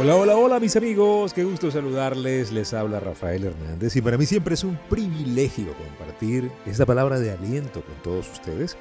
Hola, hola, hola mis amigos, qué gusto saludarles, les habla Rafael Hernández y para mí siempre es un privilegio compartir esta palabra de aliento con todos ustedes.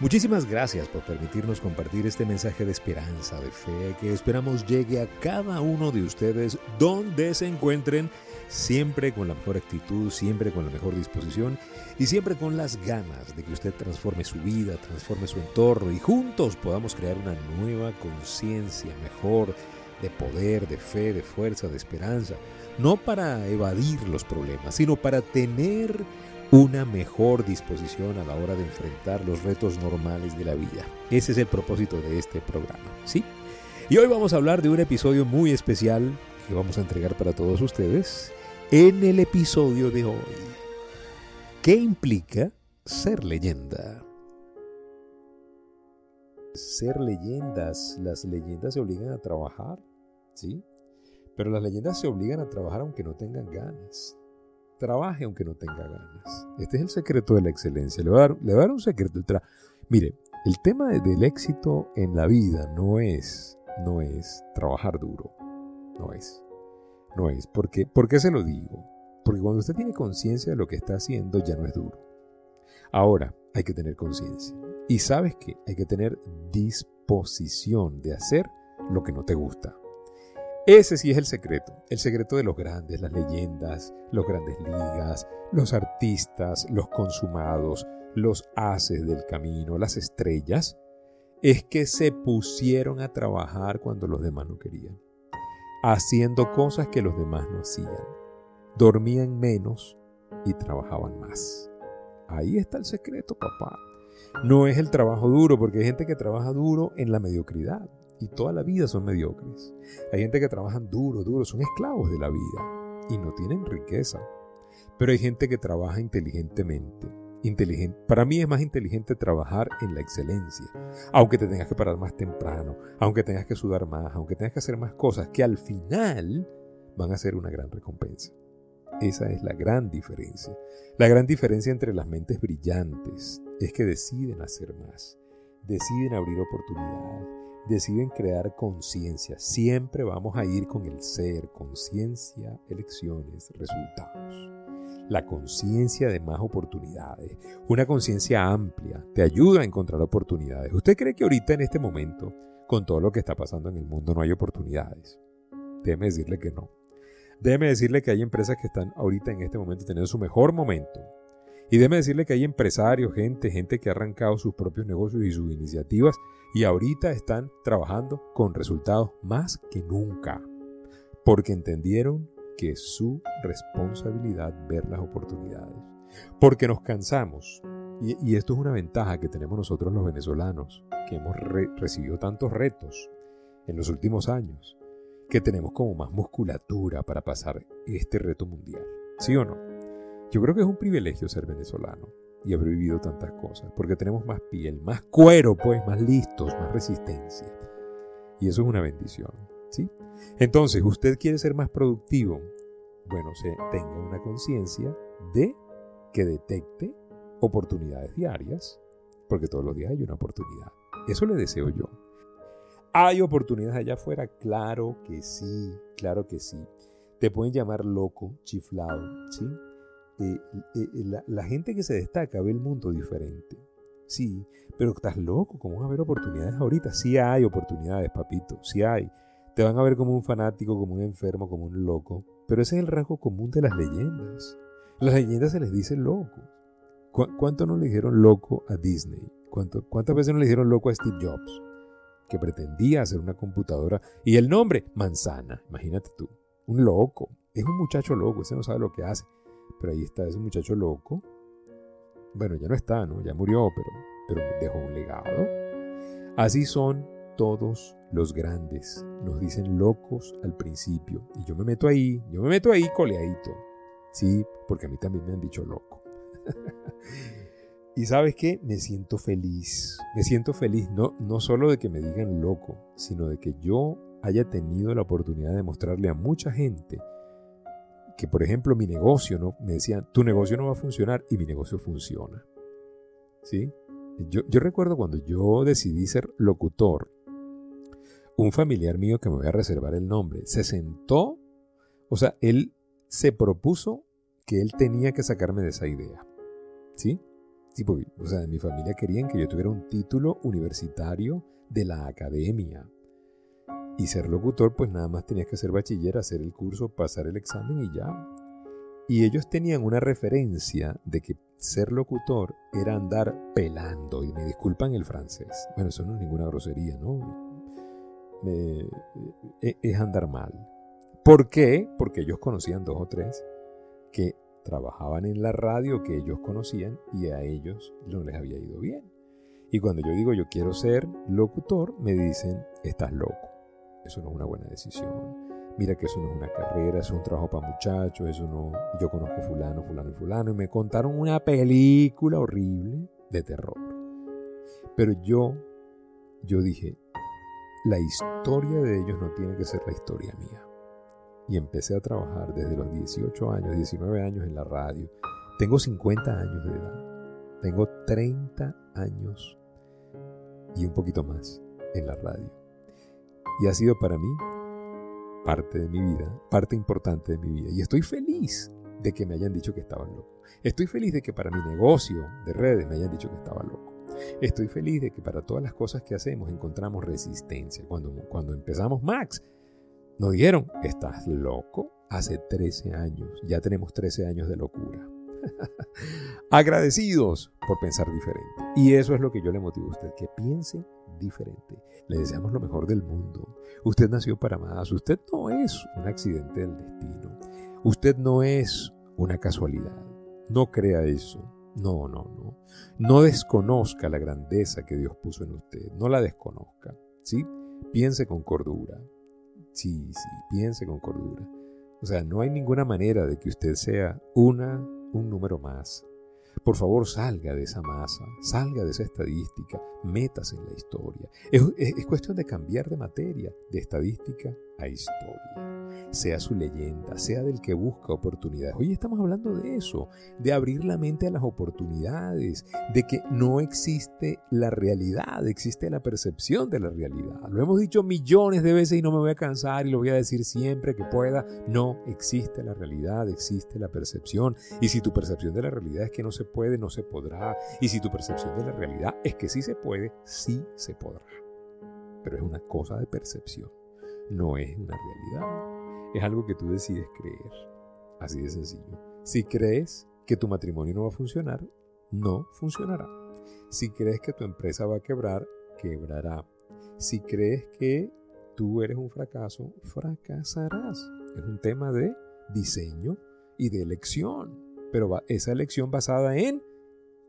Muchísimas gracias por permitirnos compartir este mensaje de esperanza, de fe, que esperamos llegue a cada uno de ustedes donde se encuentren, siempre con la mejor actitud, siempre con la mejor disposición y siempre con las ganas de que usted transforme su vida, transforme su entorno y juntos podamos crear una nueva conciencia mejor de poder, de fe, de fuerza, de esperanza, no para evadir los problemas, sino para tener una mejor disposición a la hora de enfrentar los retos normales de la vida. Ese es el propósito de este programa, ¿sí? Y hoy vamos a hablar de un episodio muy especial que vamos a entregar para todos ustedes en el episodio de hoy. ¿Qué implica ser leyenda? Ser leyendas, las leyendas se obligan a trabajar, ¿sí? Pero las leyendas se obligan a trabajar aunque no tengan ganas. Trabaje aunque no tenga ganas. Este es el secreto de la excelencia. Le voy a dar, un secreto. Mire, el tema del éxito en la vida no es, no es trabajar duro. No es. No es. Porque, ¿Por qué se lo digo? Porque cuando usted tiene conciencia de lo que está haciendo, ya no es duro. Ahora, hay que tener conciencia. Y sabes que hay que tener disposición de hacer lo que no te gusta. Ese sí es el secreto, el secreto de los grandes, las leyendas, los grandes ligas, los artistas, los consumados, los haces del camino, las estrellas, es que se pusieron a trabajar cuando los demás no querían, haciendo cosas que los demás no hacían. Dormían menos y trabajaban más. Ahí está el secreto, papá. No es el trabajo duro, porque hay gente que trabaja duro en la mediocridad y toda la vida son mediocres. Hay gente que trabajan duro, duro, son esclavos de la vida y no tienen riqueza. Pero hay gente que trabaja inteligentemente. Inteligente. Para mí es más inteligente trabajar en la excelencia. Aunque te tengas que parar más temprano, aunque tengas que sudar más, aunque tengas que hacer más cosas que al final van a ser una gran recompensa. Esa es la gran diferencia. La gran diferencia entre las mentes brillantes es que deciden hacer más, deciden abrir oportunidades, deciden crear conciencia. Siempre vamos a ir con el ser, conciencia, elecciones, resultados. La conciencia de más oportunidades. Una conciencia amplia te ayuda a encontrar oportunidades. ¿Usted cree que ahorita en este momento, con todo lo que está pasando en el mundo, no hay oportunidades? Déjeme decirle que no. Déjeme decirle que hay empresas que están ahorita en este momento teniendo su mejor momento. Y déjeme decirle que hay empresarios, gente, gente que ha arrancado sus propios negocios y sus iniciativas y ahorita están trabajando con resultados más que nunca, porque entendieron que es su responsabilidad ver las oportunidades, porque nos cansamos, y, esto es una ventaja que tenemos nosotros los venezolanos, que hemos recibido tantos retos en los últimos años, que tenemos como más musculatura para pasar este reto mundial, ¿sí o no? Yo creo que es un privilegio ser venezolano y haber vivido tantas cosas, porque tenemos más piel, más cuero, pues, más listos, más resistencia. Y eso es una bendición, ¿sí? Entonces, usted quiere ser más productivo, bueno, tenga una conciencia de que detecte oportunidades diarias, porque todos los días hay una oportunidad. Eso le deseo yo. ¿Hay oportunidades allá afuera? Claro que sí, claro que sí. Te pueden llamar loco, chiflado, ¿sí? Eh, eh, la, gente que se destaca ve el mundo diferente. Sí, pero estás loco, ¿cómo va a haber oportunidades ahorita? Sí hay oportunidades, papito, sí hay. Te van a ver como un fanático, como un enfermo, como un loco. Pero ese es el rasgo común de las leyendas. Las leyendas se les dice loco. ¿Cuánto no le dijeron loco a Disney? ¿Cuántas veces no le dijeron loco a Steve Jobs? Que pretendía hacer una computadora. Y el nombre, manzana. Imagínate tú. Un loco. Es un muchacho loco. Ese no sabe lo que hace. Pero ahí está ese muchacho loco. Bueno, ya no está, ¿no? Ya murió, pero, pero dejó un legado. Así son todos los grandes. Nos dicen locos al principio. Y yo me meto ahí, yo me meto ahí coleadito. Sí, porque a mí también me han dicho loco. y sabes qué? Me siento feliz. Me siento feliz no, no solo de que me digan loco, sino de que yo haya tenido la oportunidad de mostrarle a mucha gente que, por ejemplo, mi negocio, ¿no? Me decían, tu negocio no va a funcionar y mi negocio funciona. ¿Sí? Yo, recuerdo cuando yo decidí ser locutor, un familiar mío que me voy a reservar el nombre, se sentó, o sea, él se propuso que él tenía que sacarme de esa idea. ¿Sí? O sea, mi familia querían que yo tuviera un título universitario de la academia. Y ser locutor, pues nada más tenías que ser bachiller, hacer el curso, pasar el examen y ya. Y ellos tenían una referencia de que ser locutor era andar pelando, y me disculpan el francés. Bueno, eso no es ninguna grosería, ¿no? E, es andar mal. ¿Por qué? Porque ellos conocían dos o tres que trabajaban en la radio que ellos conocían y a ellos no les había ido bien. Y cuando yo digo yo quiero ser locutor, me dicen, estás loco. Eso no es una buena decisión. Mira que eso no es una carrera, eso es un trabajo para muchachos, eso no... Yo conozco fulano, fulano y fulano y me contaron una película horrible de terror. Pero yo, yo dije, la historia de ellos no tiene que ser la historia mía. Y empecé a trabajar desde los 18 años, 19 años en la radio. Tengo 50 años de edad. Tengo 30 años y un poquito más en la radio. Y ha sido para mí parte de mi vida, parte importante de mi vida. Y estoy feliz de que me hayan dicho que estaba loco. Estoy feliz de que para mi negocio de redes me hayan dicho que estaba loco. Estoy feliz de que para todas las cosas que hacemos encontramos resistencia. Cuando, cuando empezamos Max, nos dijeron, estás loco. Hace 13 años, ya tenemos 13 años de locura. Agradecidos por pensar diferente. Y eso es lo que yo le motivo a usted, que piense diferente. Le deseamos lo mejor del mundo. Usted nació para más. Usted no es un accidente del destino. Usted no es una casualidad. No crea eso. No, no, no. No desconozca la grandeza que Dios puso en usted. No la desconozca. ¿Sí? Piense con cordura. Sí, sí, piense con cordura. O sea, no hay ninguna manera de que usted sea una, un número más. Por favor, salga de esa masa, salga de esa estadística, métase en la historia. Es, es cuestión de cambiar de materia, de estadística a historia sea su leyenda, sea del que busca oportunidades. Hoy estamos hablando de eso, de abrir la mente a las oportunidades, de que no existe la realidad, existe la percepción de la realidad. Lo hemos dicho millones de veces y no me voy a cansar y lo voy a decir siempre que pueda. No existe la realidad, existe la percepción. Y si tu percepción de la realidad es que no se puede, no se podrá. Y si tu percepción de la realidad es que sí se puede, sí se podrá. Pero es una cosa de percepción, no es una realidad es algo que tú decides creer. Así de sencillo. Si crees que tu matrimonio no va a funcionar, no funcionará. Si crees que tu empresa va a quebrar, quebrará. Si crees que tú eres un fracaso, fracasarás. Es un tema de diseño y de elección. Pero esa elección basada en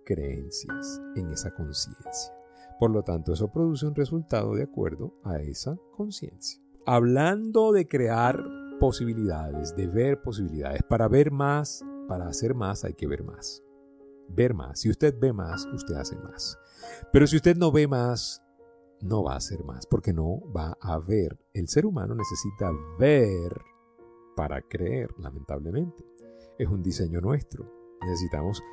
creencias, en esa conciencia. Por lo tanto, eso produce un resultado de acuerdo a esa conciencia. Hablando de crear posibilidades, de ver posibilidades. Para ver más, para hacer más hay que ver más. Ver más. Si usted ve más, usted hace más. Pero si usted no ve más, no va a hacer más, porque no va a ver. El ser humano necesita ver para creer, lamentablemente. Es un diseño nuestro. Necesitamos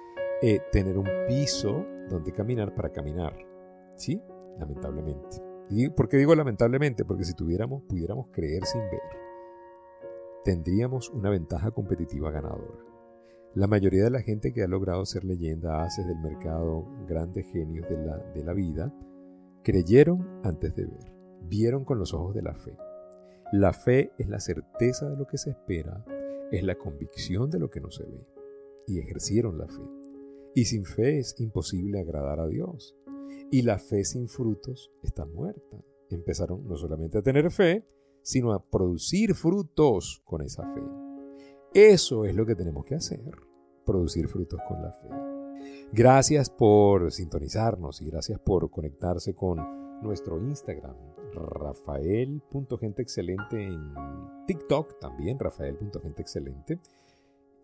eh, tener un piso donde caminar para caminar. ¿Sí? Lamentablemente. ¿Por qué digo lamentablemente? Porque si tuviéramos, pudiéramos creer sin ver tendríamos una ventaja competitiva ganadora. La mayoría de la gente que ha logrado ser leyenda, hace del mercado grandes genios de la, de la vida, creyeron antes de ver, vieron con los ojos de la fe. La fe es la certeza de lo que se espera, es la convicción de lo que no se ve, y ejercieron la fe. Y sin fe es imposible agradar a Dios. Y la fe sin frutos está muerta. Empezaron no solamente a tener fe, sino a producir frutos con esa fe. Eso es lo que tenemos que hacer, producir frutos con la fe. Gracias por sintonizarnos y gracias por conectarse con nuestro Instagram, rafael.genteexcelente en TikTok también, rafael.genteexcelente.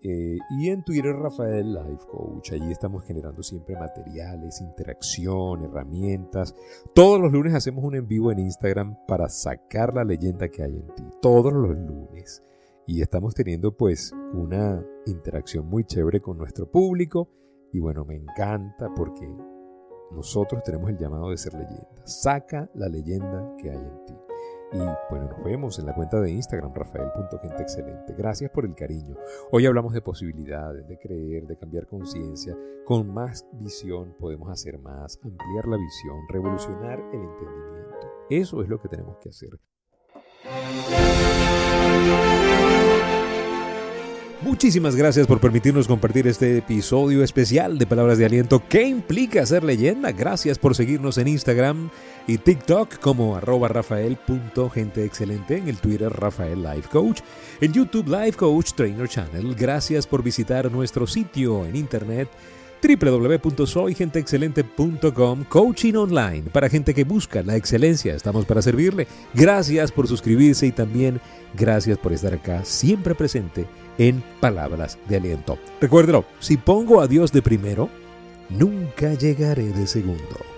Eh, y en Twitter, Rafael Life Coach. Allí estamos generando siempre materiales, interacción, herramientas. Todos los lunes hacemos un en vivo en Instagram para sacar la leyenda que hay en ti. Todos los lunes. Y estamos teniendo pues una interacción muy chévere con nuestro público. Y bueno, me encanta porque nosotros tenemos el llamado de ser leyenda. Saca la leyenda que hay en ti. Y bueno, nos vemos en la cuenta de Instagram, rafael.genteexcelente. Gracias por el cariño. Hoy hablamos de posibilidades, de creer, de cambiar conciencia. Con más visión podemos hacer más, ampliar la visión, revolucionar el entendimiento. Eso es lo que tenemos que hacer. Muchísimas gracias por permitirnos compartir este episodio especial de Palabras de Aliento. ¿Qué implica ser leyenda? Gracias por seguirnos en Instagram y TikTok como arroba rafael.genteexcelente, en el Twitter Rafael Life Coach, en YouTube Life Coach Trainer Channel. Gracias por visitar nuestro sitio en internet www.soygenteexcelente.com Coaching online para gente que busca la excelencia. Estamos para servirle. Gracias por suscribirse y también gracias por estar acá siempre presente en palabras de aliento. Recuérdelo, si pongo a Dios de primero, nunca llegaré de segundo.